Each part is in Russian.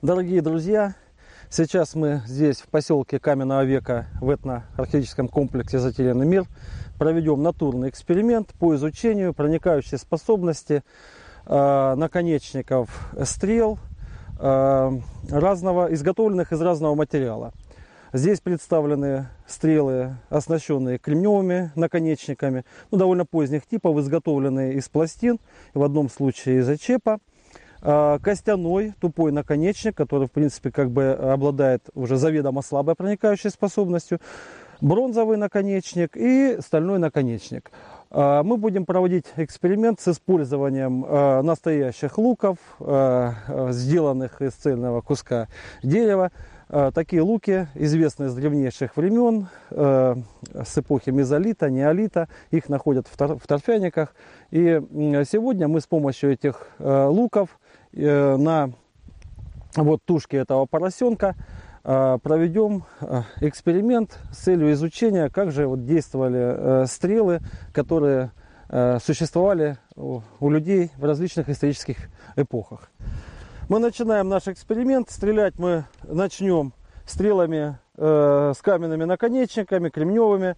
Дорогие друзья, сейчас мы здесь, в поселке Каменного века, в этно-археологическом комплексе «Затерянный мир», проведем натурный эксперимент по изучению проникающей способности э, наконечников стрел, э, разного, изготовленных из разного материала. Здесь представлены стрелы, оснащенные кремневыми наконечниками, ну, довольно поздних типов, изготовленные из пластин, в одном случае из очепа. А, костяной тупой наконечник, который, в принципе, как бы обладает уже заведомо слабой проникающей способностью. Бронзовый наконечник и стальной наконечник. А, мы будем проводить эксперимент с использованием а, настоящих луков, сделанных из цельного куска дерева. Такие луки известны с древнейших времен, с эпохи мезолита, неолита. Их находят в торфяниках. И сегодня мы с помощью этих луков на вот тушке этого поросенка проведем эксперимент с целью изучения, как же вот действовали стрелы, которые существовали у людей в различных исторических эпохах. Мы начинаем наш эксперимент. Стрелять мы начнем стрелами э, с каменными наконечниками, кремневыми.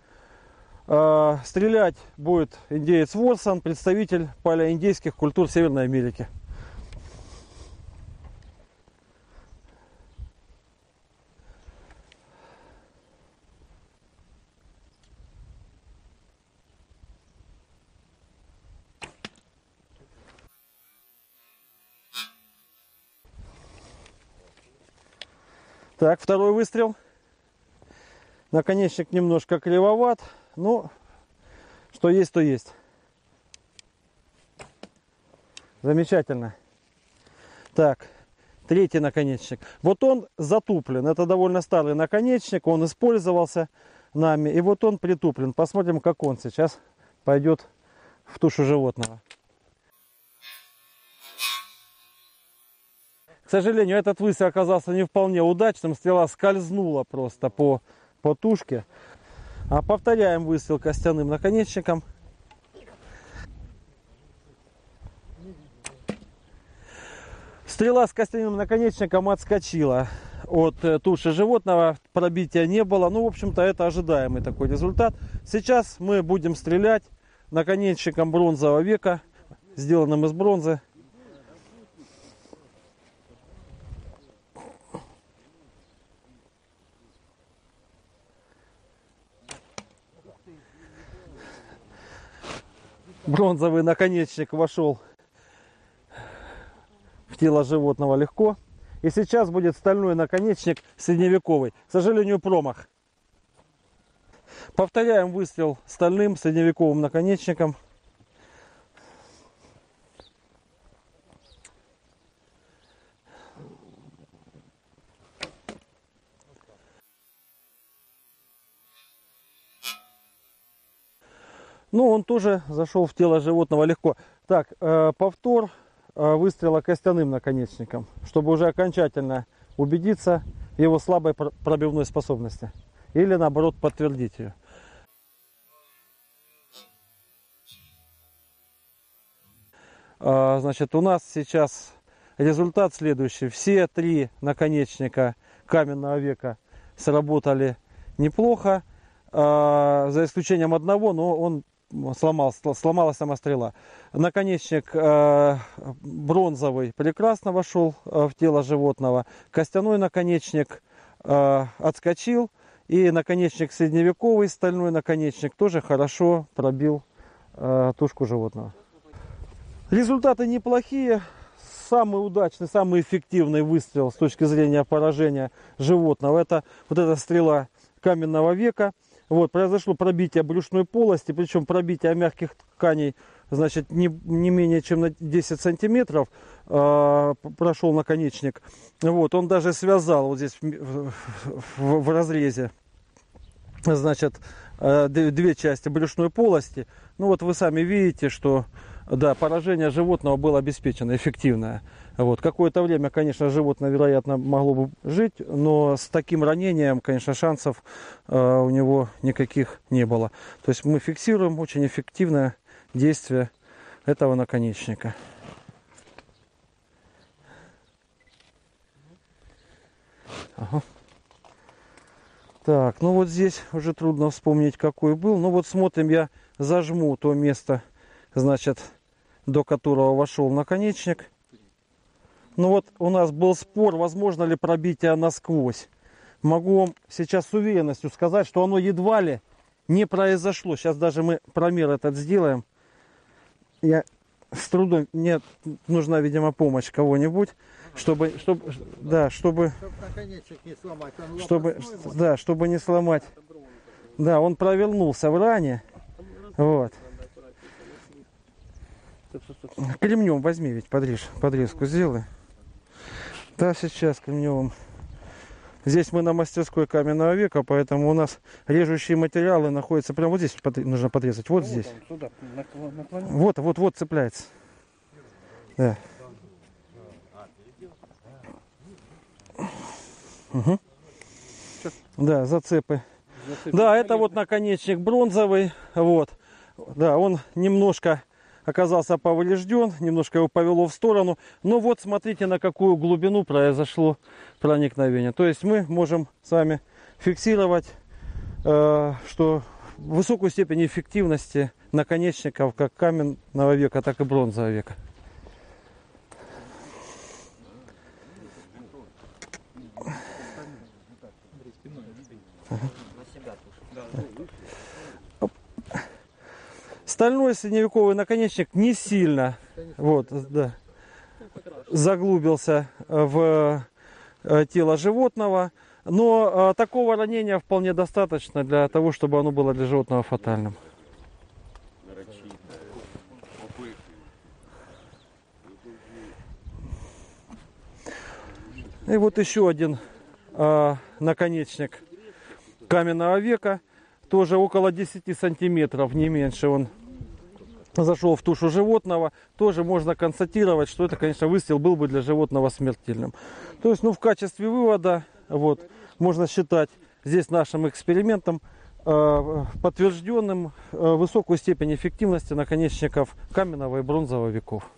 Э, стрелять будет индеец Ворсон, представитель палеоиндейских культур Северной Америки. Так, второй выстрел. Наконечник немножко кривоват, но что есть, то есть. Замечательно. Так, третий наконечник. Вот он затуплен. Это довольно старый наконечник. Он использовался нами. И вот он притуплен. Посмотрим, как он сейчас пойдет в тушу животного. К сожалению, этот выстрел оказался не вполне удачным. Стрела скользнула просто по, по тушке. А повторяем выстрел костяным наконечником. Стрела с костяным наконечником отскочила от э, туши животного. Пробития не было. Ну, в общем-то, это ожидаемый такой результат. Сейчас мы будем стрелять наконечником бронзового века, сделанным из бронзы. Бронзовый наконечник вошел в тело животного легко. И сейчас будет стальной наконечник средневековый. К сожалению, промах. Повторяем выстрел стальным средневековым наконечником. Ну, он тоже зашел в тело животного легко. Так, э, повтор э, выстрела костяным наконечником, чтобы уже окончательно убедиться в его слабой пробивной способности. Или наоборот подтвердить ее. Э, значит, у нас сейчас результат следующий. Все три наконечника каменного века сработали неплохо, за исключением одного, но он сломал, сломалась сама стрела. Наконечник э, бронзовый прекрасно вошел э, в тело животного. Костяной наконечник э, отскочил. И наконечник средневековый, стальной наконечник, тоже хорошо пробил тушку животного. Результаты неплохие. Самый удачный, самый эффективный выстрел с точки зрения поражения животного, это вот эта стрела каменного века. Вот, произошло пробитие брюшной полости, причем пробитие мягких тканей, значит, не, не менее чем на 10 сантиметров э, прошел наконечник. Вот, он даже связал вот здесь в, в, в разрезе, значит, э, две части брюшной полости. Ну вот вы сами видите, что да, поражение животного было обеспечено эффективное. Вот. Какое-то время, конечно, животное, вероятно, могло бы жить, но с таким ранением, конечно, шансов э, у него никаких не было. То есть мы фиксируем очень эффективное действие этого наконечника. Ага. Так, ну вот здесь уже трудно вспомнить, какой был. Ну вот смотрим, я зажму то место, значит, до которого вошел наконечник. Ну вот у нас был спор, возможно ли пробитие насквозь. Могу вам сейчас с уверенностью сказать, что оно едва ли не произошло. Сейчас даже мы промер этот сделаем. Я с трудом, мне нужна, видимо, помощь кого-нибудь, чтобы, чтобы, да, чтобы, Чтобы да, чтобы не сломать. Да, он провернулся в ране. Вот. Кремнем возьми, ведь подрежь, подрезку сделай. Да, сейчас кремнем. Здесь мы на мастерской каменного века, поэтому у нас режущие материалы находятся прямо вот здесь подре- нужно подрезать. Вот здесь. Сюда наклон- наклони. Вот, вот, вот цепляется. Да. Мгм. Да, зацепы. Зацепить Да, это вот наконечник бронзовый. Вот. Да, он немножко оказался поврежден, немножко его повело в сторону. Но вот смотрите, на какую глубину произошло проникновение. То есть мы можем с вами фиксировать, э, что высокую степень эффективности наконечников как каменного века, так и бронзового века. Стальной средневековый наконечник не сильно вот, да, заглубился в э, тело животного, но э, такого ранения вполне достаточно для того, чтобы оно было для животного фатальным. И вот еще один э, наконечник каменного века, тоже около 10 сантиметров, не меньше он зашел в тушу животного, тоже можно констатировать, что это, конечно, выстрел был бы для животного смертельным. То есть, ну, в качестве вывода, вот, можно считать здесь нашим экспериментом э, подтвержденным э, высокую степень эффективности наконечников каменного и бронзового веков.